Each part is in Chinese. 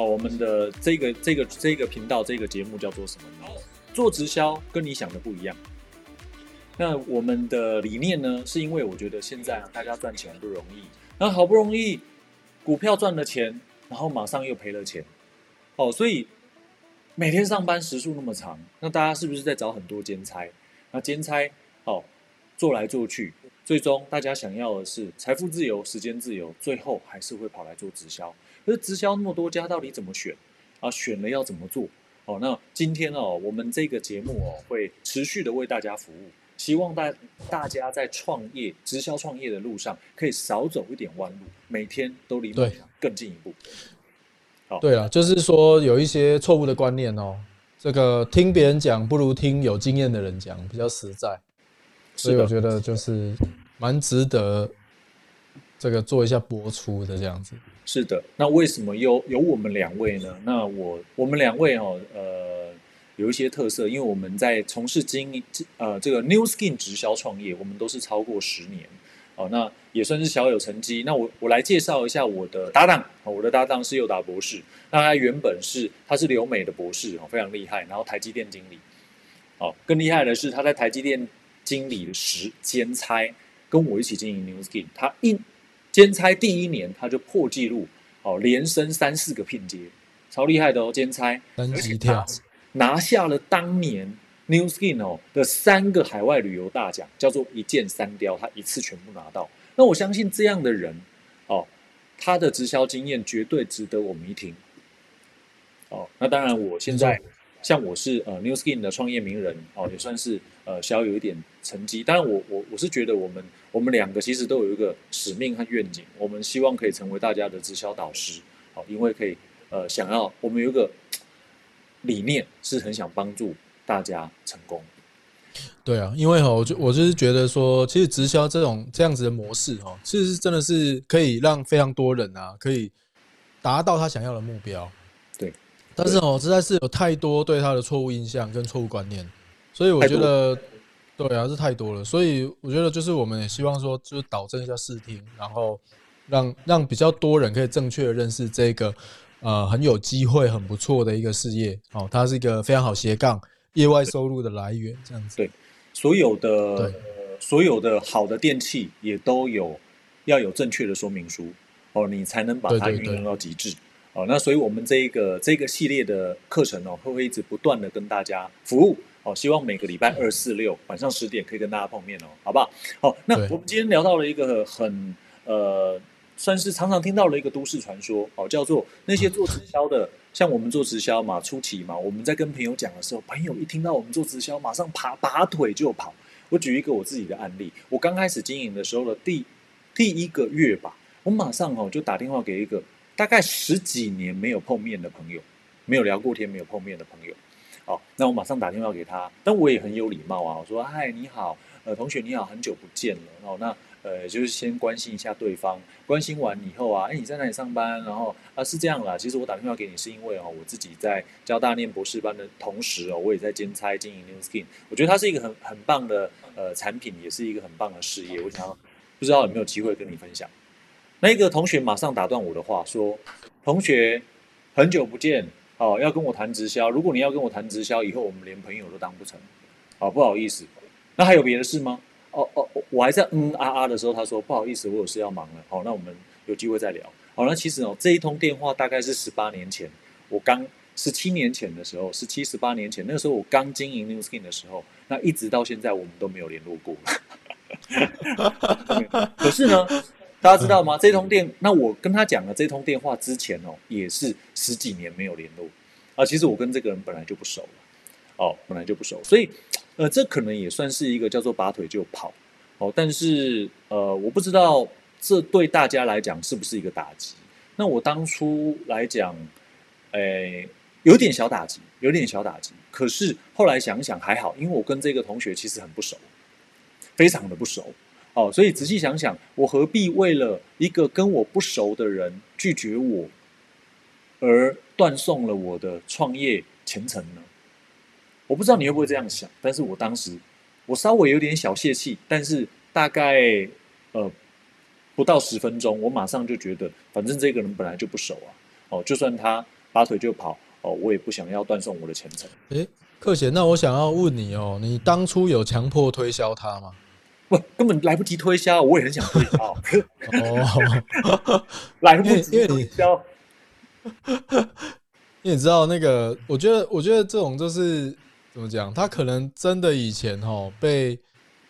好，我们的这个这个这个频道这个节目叫做什么呢？做直销跟你想的不一样。那我们的理念呢，是因为我觉得现在大家赚钱不容易，然后好不容易股票赚了钱，然后马上又赔了钱，哦，所以每天上班时数那么长，那大家是不是在找很多兼差？那兼差哦，做来做去，最终大家想要的是财富自由、时间自由，最后还是会跑来做直销。可是直销那么多家，到底怎么选？啊，选了要怎么做？哦，那今天哦，我们这个节目哦，会持续的为大家服务。希望大大家在创业、直销创业的路上，可以少走一点弯路，每天都离梦想更进一步。好，对啊，就是说有一些错误的观念哦，这个听别人讲不如听有经验的人讲比较实在，所以我觉得就是蛮值得这个做一下播出的这样子。是的，那为什么有有我们两位呢？那我我们两位哦，呃。有一些特色，因为我们在从事经呃这个 New Skin 直销创业，我们都是超过十年哦，那也算是小有成绩。那我我来介绍一下我的搭档，我的搭档是佑达博士，那他原本是他是留美的博士哦，非常厉害，然后台积电经理哦，更厉害的是他在台积电经理的时兼差，跟我一起经营 New Skin，他一兼差第一年他就破纪录哦，连升三四个聘阶，超厉害的哦，兼差，登级跳。拿下了当年 New Skin 哦的三个海外旅游大奖，叫做一箭三雕，他一次全部拿到。那我相信这样的人哦，他的直销经验绝对值得我们一听。哦，那当然，我现在像我是呃 New Skin 的创业名人哦，也算是呃小有一点成绩。当然，我我我是觉得我们我们两个其实都有一个使命和愿景，我们希望可以成为大家的直销导师。好，因为可以呃想要我们有一个。理念是很想帮助大家成功。对啊，因为哈，我就我就是觉得说，其实直销这种这样子的模式哈，其实是真的是可以让非常多人啊，可以达到他想要的目标。对，但是哦，实在是有太多对他的错误印象跟错误观念，所以我觉得，对啊，是太多了。所以我觉得，就是我们也希望说，就是导正一下视听，然后让让比较多人可以正确的认识这个。呃，很有机会，很不错的一个事业哦，它是一个非常好斜杠业外收入的来源，这样子。对，所有的所有的好的电器也都有要有正确的说明书哦，你才能把它运用到极致哦。那所以我们这一个这个系列的课程哦，会会一直不断的跟大家服务哦，希望每个礼拜二、四、六晚上十点可以跟大家碰面哦，好不好？好，那我们今天聊到了一个很呃。算是常常听到了一个都市传说，哦，叫做那些做直销的，像我们做直销嘛，初期嘛，我们在跟朋友讲的时候，朋友一听到我们做直销，马上爬拔腿就跑。我举一个我自己的案例，我刚开始经营的时候的第第一个月吧，我马上哦就打电话给一个大概十几年没有碰面的朋友，没有聊过天、没有碰面的朋友，哦，那我马上打电话给他，但我也很有礼貌啊，我说：“嗨，你好，呃，同学你好，很久不见了。”哦，那。呃，就是先关心一下对方，关心完以后啊，哎，你在哪里上班？然后啊，是这样啦。其实我打电话给你是因为哦，我自己在交大念博士班的同时哦，我也在兼差经营 New Skin。我觉得它是一个很很棒的呃产品，也是一个很棒的事业。我想要不知道有没有机会跟你分享。那个同学马上打断我的话说：“同学，很久不见哦，要跟我谈直销。如果你要跟我谈直销，以后我们连朋友都当不成。哦，不好意思。那还有别的事吗？”哦哦，我还在嗯啊啊的时候，他说不好意思，我有事要忙了。好，那我们有机会再聊。好，那其实哦，这一通电话大概是十八年前，我刚十七年前的时候，十七十八年前，那个时候我刚经营 New Skin 的时候，那一直到现在我们都没有联络过。可是呢，大家知道吗？这通电，那我跟他讲了这通电话之前哦，也是十几年没有联络啊。其实我跟这个人本来就不熟了，哦，本来就不熟，所以。呃，这可能也算是一个叫做拔腿就跑哦，但是呃，我不知道这对大家来讲是不是一个打击。那我当初来讲，诶，有点小打击，有点小打击。可是后来想想还好，因为我跟这个同学其实很不熟，非常的不熟哦，所以仔细想想，我何必为了一个跟我不熟的人拒绝我，而断送了我的创业前程呢？我不知道你会不会这样想，但是我当时我稍微有点小泄气，但是大概呃不到十分钟，我马上就觉得，反正这个人本来就不熟啊，哦，就算他拔腿就跑哦，我也不想要断送我的前程。诶，克贤，那我想要问你哦，你当初有强迫推销他吗？不，根本来不及推销，我也很想推销。哦，来不及推销。因为你知道那个，我觉得，我觉得这种就是怎么讲，他可能真的以前哈被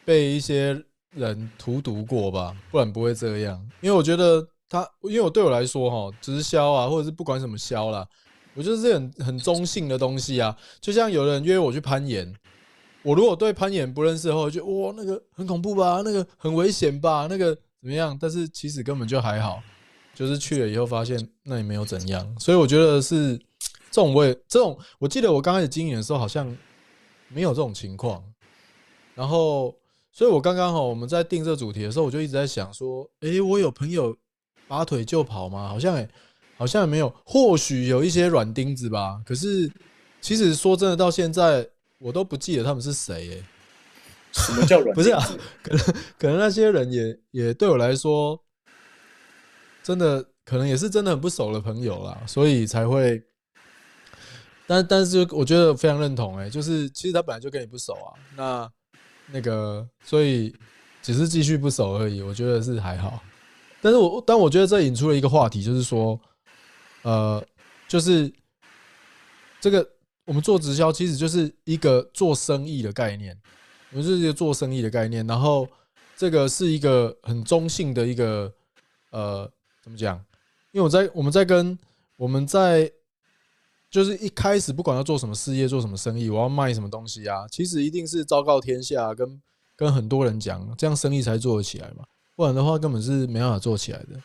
被一些人荼毒过吧，不然不会这样。因为我觉得他，因为我对我来说哈，直销啊，或者是不管什么销啦，我觉得是很很中性的东西啊。就像有人约我去攀岩。我如果对攀岩不认识的话，就哇那个很恐怖吧，那个很危险吧，那个怎么样？但是其实根本就还好，就是去了以后发现那也没有怎样。所以我觉得是这种我也这种，我记得我刚开始经营的时候好像没有这种情况。然后，所以我刚刚好我们在定这主题的时候，我就一直在想说，诶，我有朋友拔腿就跑吗？好像好像也没有，或许有一些软钉子吧。可是其实说真的，到现在。我都不记得他们是谁耶？什么叫软？不是啊，可能可能那些人也也对我来说，真的可能也是真的很不熟的朋友啦，所以才会。但但是我觉得非常认同哎，就是其实他本来就跟你不熟啊，那那个所以只是继续不熟而已，我觉得是还好。但是我但我觉得这引出了一个话题，就是说，呃，就是这个。我们做直销其实就是一个做生意的概念，我们是一个做生意的概念。然后这个是一个很中性的一个呃，怎么讲？因为我在我们在跟我们在就是一开始不管要做什么事业、做什么生意，我要卖什么东西啊，其实一定是昭告天下，跟跟很多人讲，这样生意才做得起来嘛。不然的话，根本是没办法做起来的。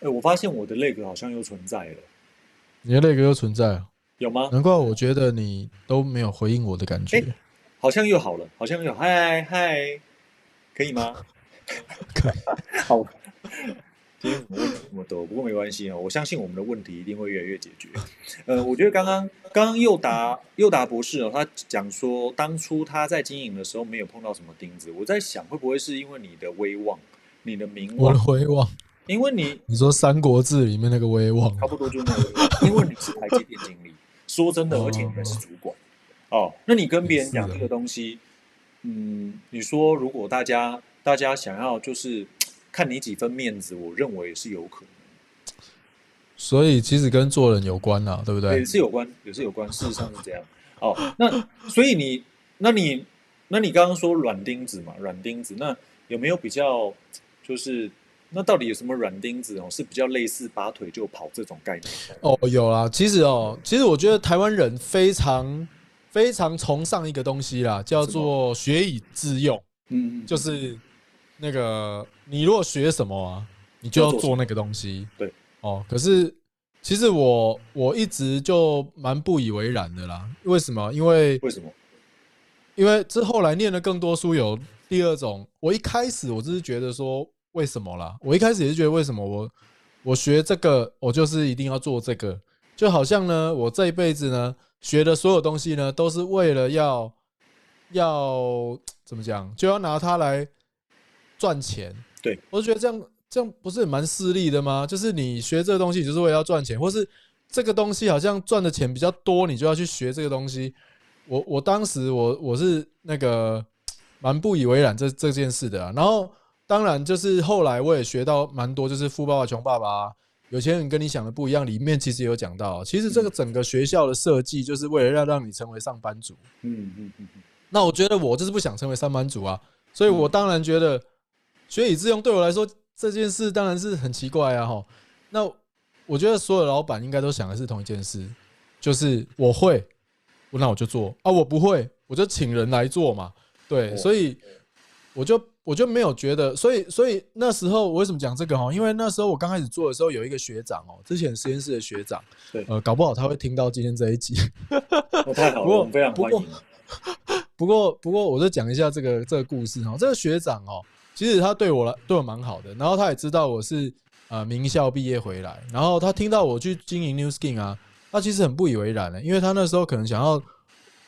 哎，我发现我的那个好像又存在了，你的那个又存在了。有吗？难怪我觉得你都没有回应我的感觉。好像又好了，好像又嗨嗨，可以吗？可以。好，今天问题这么多，不过没关系哦。我相信我们的问题一定会越来越解决。呃，我觉得刚刚刚刚又达又达博士哦，他讲说当初他在经营的时候没有碰到什么钉子。我在想，会不会是因为你的威望、你的名望？我的威望。因为你你说《三国志》里面那个威望，差不多就是那个。因为你是台积电经理。说真的，而且你还是主管哦。那你跟别人讲这个东西，嗯，你说如果大家大家想要就是看你几分面子，我认为也是有可能。所以其实跟做人有关呐，对不对？也是有关，也是有关。事实上是这样。哦，那所以你，那你，那你刚刚说软钉子嘛，软钉子，那有没有比较就是？那到底有什么软钉子哦？是比较类似拔腿就跑这种概念哦？有啦，其实哦，其实我觉得台湾人非常非常崇尚一个东西啦，叫做学以致用。嗯，就是那个你如果学什么啊，你就要做那个东西。对哦，可是其实我我一直就蛮不以为然的啦。为什么？因为为什么？因为这后来念了更多书有第二种。我一开始我只是觉得说。为什么啦？我一开始也是觉得，为什么我我学这个，我就是一定要做这个，就好像呢，我这一辈子呢学的所有东西呢，都是为了要要怎么讲，就要拿它来赚钱。对我就觉得这样这样不是蛮势利的吗？就是你学这个东西，就是为了要赚钱，或是这个东西好像赚的钱比较多，你就要去学这个东西。我我当时我我是那个蛮不以为然这这件事的，然后。当然，就是后来我也学到蛮多，就是富爸爸穷爸爸，有钱人跟你想的不一样。里面其实有讲到，其实这个整个学校的设计就是为了要让你成为上班族。嗯嗯嗯。那我觉得我就是不想成为上班族啊，所以我当然觉得学以致用对我来说这件事当然是很奇怪啊。哈，那我觉得所有老板应该都想的是同一件事，就是我会，那我就做啊；我不会，我就请人来做嘛。对，所以我就。我就没有觉得，所以所以那时候我为什么讲这个哈？因为那时候我刚开始做的时候，有一个学长哦，之前实验室的学长，对，呃，搞不好他会听到今天这一集，太好了，非常欢迎。不过不过，我就讲一下这个这个故事哈。这个学长哦，其实他对我来对我蛮好的，然后他也知道我是呃名校毕业回来，然后他听到我去经营 New Skin 啊，他其实很不以为然的，因为他那时候可能想要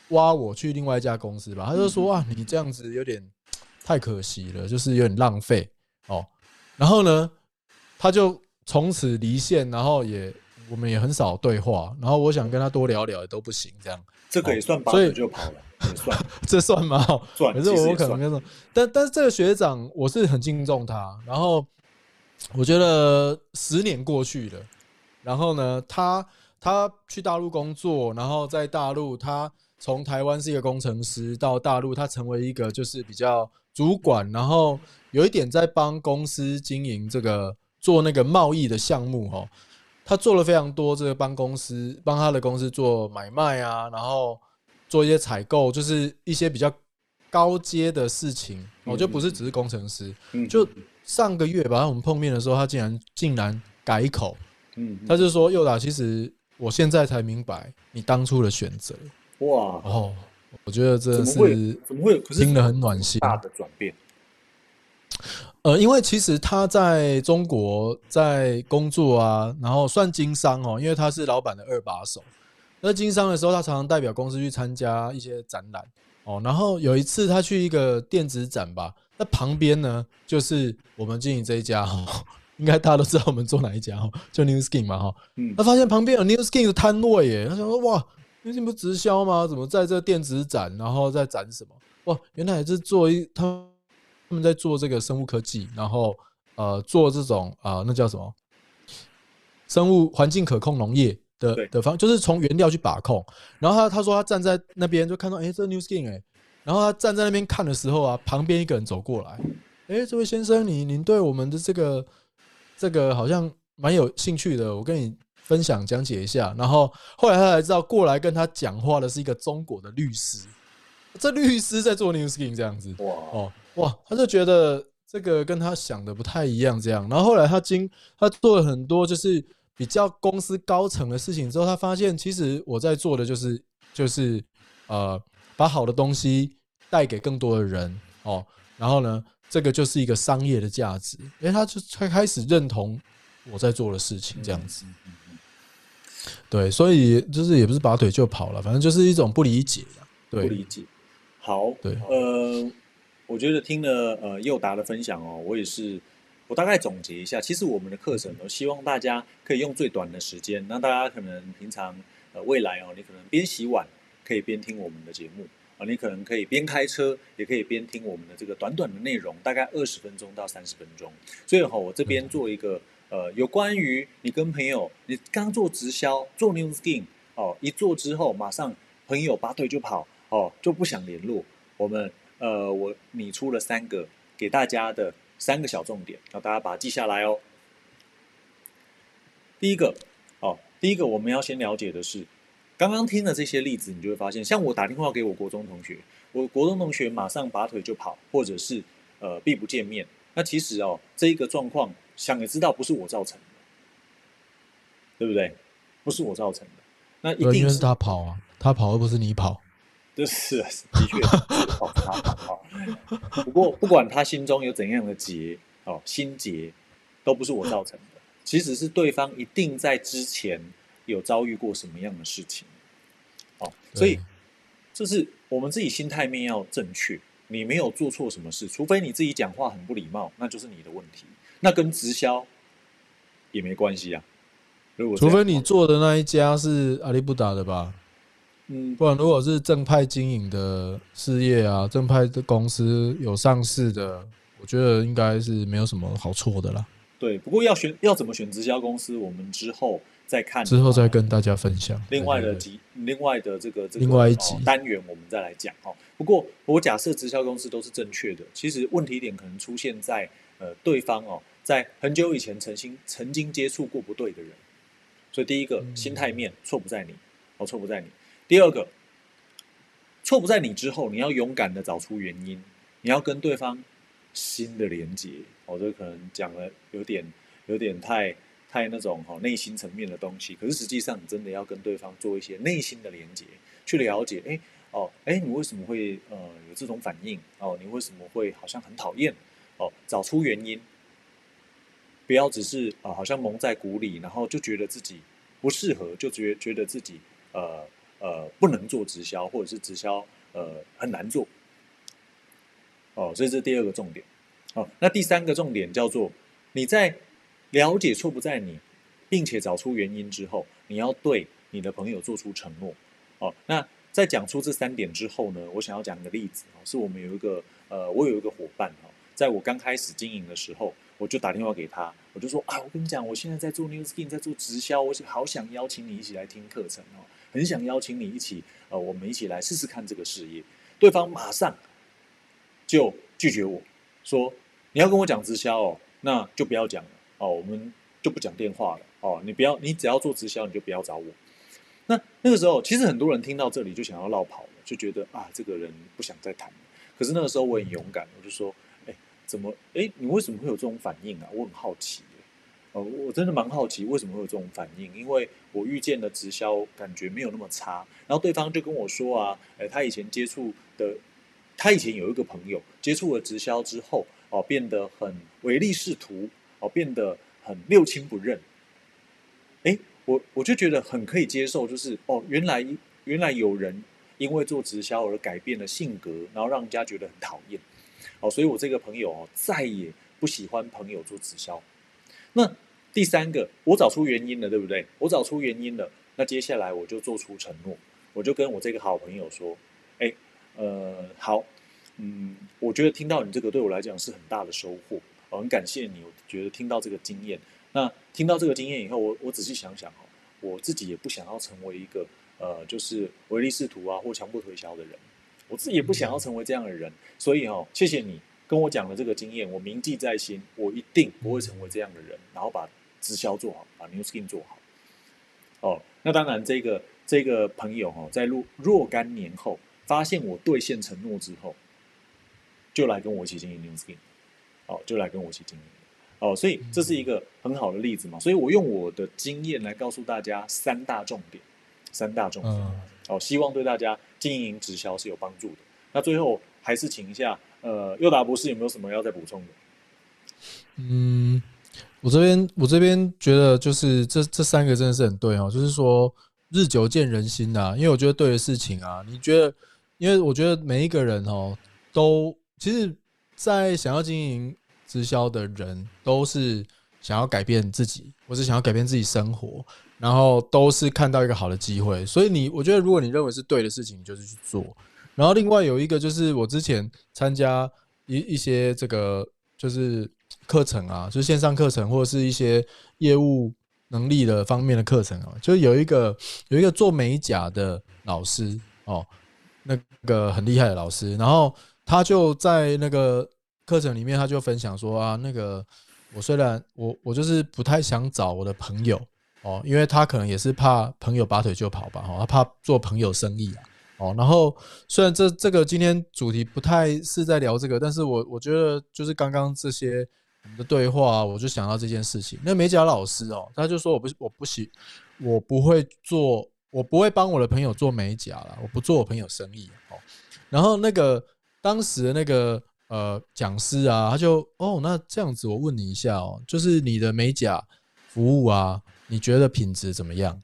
挖我去另外一家公司吧，他就说啊，你这样子有点。太可惜了，就是有点浪费哦。然后呢，他就从此离线，然后也我们也很少对话，然后我想跟他多聊聊也都不行，这样。这个也算拔腿就跑了，也算，这算吗？算。可是我可能跟说，但但是这个学长我是很敬重他，然后我觉得十年过去了，然后呢，他他去大陆工作，然后在大陆他从台湾是一个工程师，到大陆他成为一个就是比较主管，然后有一点在帮公司经营这个做那个贸易的项目哦。他做了非常多，这个帮公司帮他的公司做买卖啊，然后做一些采购，就是一些比较高阶的事情。我就不是只是工程师。就上个月吧，我们碰面的时候，他竟然竟然改口，嗯，他就说：“佑达，其实我现在才明白你当初的选择。”哇哦，我觉得这是怎么会听得很暖心，大的转变。呃，因为其实他在中国在工作啊，然后算经商哦，因为他是老板的二把手。那经商的时候，他常常代表公司去参加一些展览哦。然后有一次他去一个电子展吧，那旁边呢就是我们经营这一家哈，应该大家都知道我们做哪一家哈，就 New Skin 嘛哈。嗯。他发现旁边有 New Skin 的摊位耶，他想说哇，New Skin 不直销吗？怎么在这电子展，然后在展什么？哇，原来是做一他。他们在做这个生物科技，然后呃做这种啊那叫什么生物环境可控农业的的方，就是从原料去把控。然后他他说他站在那边就看到哎这 New Skin 哎，然后他站在那边看的时候啊，旁边一个人走过来，哎这位先生你您对我们的这个这个好像蛮有兴趣的，我跟你分享讲解一下。然后后来他才知道过来跟他讲话的是一个中国的律师，这律师在做 New Skin 这样子哇哦。哇，他就觉得这个跟他想的不太一样，这样。然后后来他经他做了很多就是比较公司高层的事情之后，他发现其实我在做的就是就是呃把好的东西带给更多的人哦。然后呢，这个就是一个商业的价值。哎，他就才开始认同我在做的事情这样子。对，所以就是也不是拔腿就跑了，反正就是一种不理解对不理解。好，对，呃。我觉得听了呃佑达的分享哦，我也是，我大概总结一下，其实我们的课程呢，希望大家可以用最短的时间，那大家可能平常呃未来哦，你可能边洗碗可以边听我们的节目啊，你可能可以边开车也可以边听我们的这个短短的内容，大概二十分钟到三十分钟。所以哈，我这边做一个呃有关于你跟朋友，你刚做直销做 New Skin 哦，一做之后马上朋友拔腿就跑哦，就不想联络我们。呃，我拟出了三个给大家的三个小重点，让大家把它记下来哦。第一个，哦，第一个我们要先了解的是，刚刚听的这些例子，你就会发现，像我打电话给我国中同学，我国中同学马上拔腿就跑，或者是呃避不见面，那其实哦，这一个状况，想也知道不是我造成的，对不对？不是我造成的，那一定是他跑啊，他跑而不是你跑。就是，的确，跑他跑，不过不管他心中有怎样的结，哦，心结，都不是我造成的，其实是对方一定在之前有遭遇过什么样的事情，哦，所以这是我们自己心态面要正确，你没有做错什么事，除非你自己讲话很不礼貌，那就是你的问题，那跟直销也没关系啊。如果除非你做的那一家是阿里不达的吧。嗯，不然如果是正派经营的事业啊，正派的公司有上市的，我觉得应该是没有什么好错的啦。对，不过要选要怎么选直销公司，我们之后再看，之后再跟大家分享。另外的集，另外的这个这个另外一集单元，我们再来讲哦。不过我假设直销公司都是正确的，其实问题点可能出现在呃对方哦，在很久以前曾经曾经接触过不对的人，所以第一个心态面错不在你，哦错不在你。第二个错不在你之后，你要勇敢的找出原因，你要跟对方新的连接。哦这可能讲了有点有点太太那种哈内心层面的东西，可是实际上你真的要跟对方做一些内心的连接，去了解，哎哦哎你为什么会呃有这种反应哦？你为什么会好像很讨厌哦？找出原因，不要只是啊好像蒙在鼓里，然后就觉得自己不适合，就觉觉得自己呃。呃，不能做直销，或者是直销呃很难做，哦，所以这是第二个重点。哦，那第三个重点叫做你在了解错不在你，并且找出原因之后，你要对你的朋友做出承诺。哦，那在讲出这三点之后呢，我想要讲一个例子哦，是我们有一个呃，我有一个伙伴哦，在我刚开始经营的时候，我就打电话给他，我就说啊，我跟你讲，我现在在做 New Skin，在做直销，我好想邀请你一起来听课程哦，很想邀请你一起呃，我们一起来试试看这个事业。对方马上就拒绝我说，你要跟我讲直销哦，那就不要讲了哦，我们就不讲电话了哦，你不要，你只要做直销，你就不要找我。那那个时候，其实很多人听到这里就想要绕跑了，就觉得啊，这个人不想再谈了。可是那个时候我很勇敢，我就说，怎么，哎，你为什么会有这种反应啊？我很好奇，哦，我真的蛮好奇为什么会有这种反应，因为我遇见的直销感觉没有那么差。然后对方就跟我说啊，哎，他以前接触的，他以前有一个朋友接触了直销之后，哦，变得很唯利是图，哦，变得很六亲不认，哎。我我就觉得很可以接受，就是哦，原来原来有人因为做直销而改变了性格，然后让人家觉得很讨厌，哦，所以我这个朋友哦，再也不喜欢朋友做直销。那第三个，我找出原因了，对不对？我找出原因了，那接下来我就做出承诺，我就跟我这个好朋友说，哎，呃，好，嗯，我觉得听到你这个对我来讲是很大的收获，我很感谢你，我觉得听到这个经验。那听到这个经验以后，我我仔细想想哦，我自己也不想要成为一个呃，就是唯利是图啊或强迫推销的人，我自己也不想要成为这样的人，所以哦，谢谢你跟我讲了这个经验，我铭记在心，我一定不会成为这样的人，然后把直销做好，把 New Skin 做好。哦，那当然，这个这个朋友哦，在若若干年后发现我兑现承诺之后，就来跟我一起经营 New Skin，哦，就来跟我一起经营。哦，所以这是一个很好的例子嘛，所以我用我的经验来告诉大家三大重点，三大重点，哦，希望对大家经营直销是有帮助的。那最后还是请一下，呃，佑达博士有没有什么要再补充的？嗯，我这边我这边觉得就是这这三个真的是很对哦，就是说日久见人心呐，因为我觉得对的事情啊，你觉得，因为我觉得每一个人哦，都其实，在想要经营。直销的人都是想要改变自己，或是想要改变自己生活，然后都是看到一个好的机会。所以你，我觉得如果你认为是对的事情，你就是去做。然后另外有一个就是我之前参加一一些这个就是课程啊，就是线上课程或者是一些业务能力的方面的课程啊，就有一个有一个做美甲的老师哦，那个很厉害的老师，然后他就在那个。课程里面，他就分享说啊，那个我虽然我我就是不太想找我的朋友哦，因为他可能也是怕朋友拔腿就跑吧，哦，他怕做朋友生意啊，哦，然后虽然这这个今天主题不太是在聊这个，但是我我觉得就是刚刚这些我们的对话，我就想到这件事情。那美甲老师哦，他就说我不我不喜我不会做，我不会帮我的朋友做美甲了，我不做我朋友生意哦。然后那个当时的那个。呃，讲师啊，他就哦，那这样子，我问你一下哦，就是你的美甲服务啊，你觉得品质怎么样？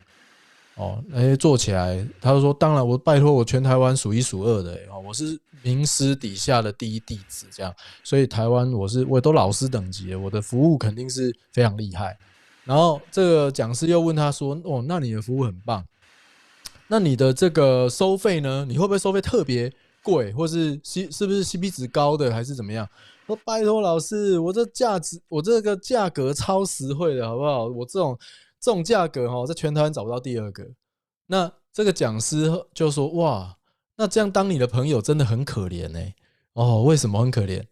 哦，那些，做起来，他就说，当然，我拜托，我全台湾数一数二的哦，我是名师底下的第一弟子，这样，所以台湾我是我都老师等级，我的服务肯定是非常厉害。然后这个讲师又问他说，哦，那你的服务很棒，那你的这个收费呢？你会不会收费特别？贵，或是 C 是不是 CP 值高的，还是怎么样？说拜托老师，我这价值，我这个价格超实惠的，好不好？我这种这种价格哈，在全台湾找不到第二个。那这个讲师就说：哇，那这样当你的朋友真的很可怜呢。哦，为什么很可怜？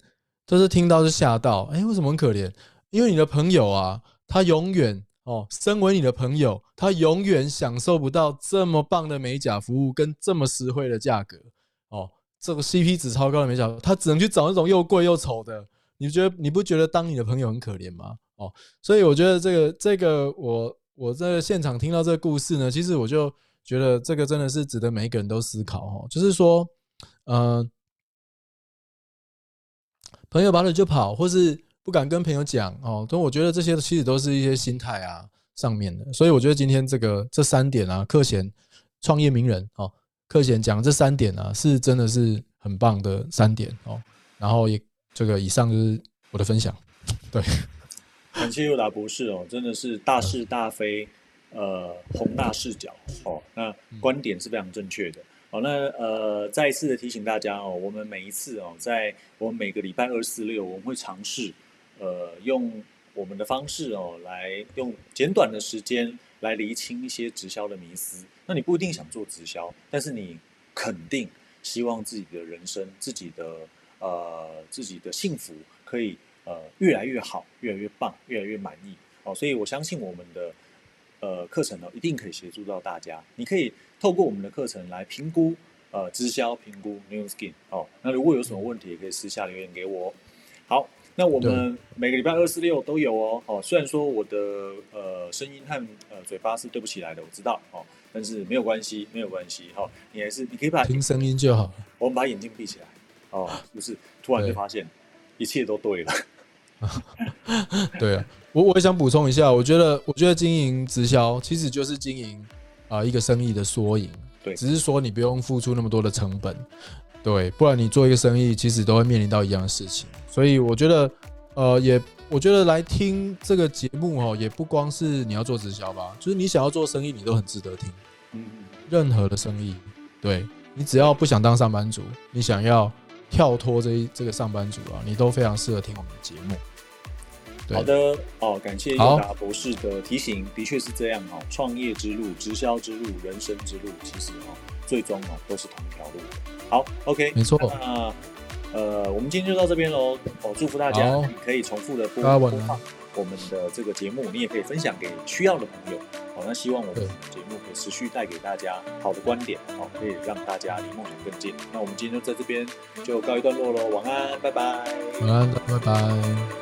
就是听到就吓到。哎，为什么很可怜？因为你的朋友啊，他永远哦，身为你的朋友，他永远享受不到这么棒的美甲服务跟这么实惠的价格哦。这个 CP 值超高的美甲，他只能去找那种又贵又丑的。你觉得你不觉得当你的朋友很可怜吗？哦，所以我觉得这个这个我我在现场听到这个故事呢，其实我就觉得这个真的是值得每一个人都思考哦。就是说，呃，朋友拔腿就跑，或是不敢跟朋友讲哦，但我觉得这些其实都是一些心态啊上面的。所以我觉得今天这个这三点啊，课前创业名人哦。课前讲这三点啊，是真的是很棒的三点哦。然后也这个以上就是我的分享，对。感谢佑达博士哦，真的是大是大非，呃，宏大视角哦，那观点是非常正确的。好，那呃，再一次的提醒大家哦，我们每一次哦，在我们每个礼拜二、四、六，我们会尝试呃，用我们的方式哦，来用简短的时间来厘清一些直销的迷思。那你不一定想做直销，但是你肯定希望自己的人生、自己的呃、自己的幸福可以呃越来越好、越来越棒、越来越满意。哦，所以我相信我们的呃课程呢，一定可以协助到大家。你可以。透过我们的课程来评估，呃，直销评估 New Skin 哦。那如果有什么问题，也可以私下留言给我。好，那我们每个礼拜二、四、六都有哦。哦，虽然说我的呃声音和呃嘴巴是对不起来的，我知道哦，但是没有关系，没有关系。哈，你还是你可以把听声音就好。我们把眼睛闭起来，哦，就是突然就发现一切都对了。对啊，我我也想补充一下，我觉得我觉得经营直销其实就是经营。啊，一个生意的缩影，对，只是说你不用付出那么多的成本，对，不然你做一个生意，其实都会面临到一样的事情。所以我觉得，呃，也我觉得来听这个节目哦，也不光是你要做直销吧，就是你想要做生意，你都很值得听。嗯嗯，任何的生意，对你只要不想当上班族，你想要跳脱这一这个上班族啊，你都非常适合听我们的节目。好的哦，感谢尤达博士的提醒，的确是这样哦。创业之路、直销之路、人生之路，其实哦，最终哦都是同一条路。好，OK，没错。那呃，我们今天就到这边喽。哦，祝福大家，你可以重复的播播放我们的这个节目，你也可以分享给需要的朋友。好，那希望我们的节目可以持续带给大家好的观点，哦，可以让大家离梦想更近。那我们今天就在这边就告一段落喽，晚安，拜拜。晚安，拜拜。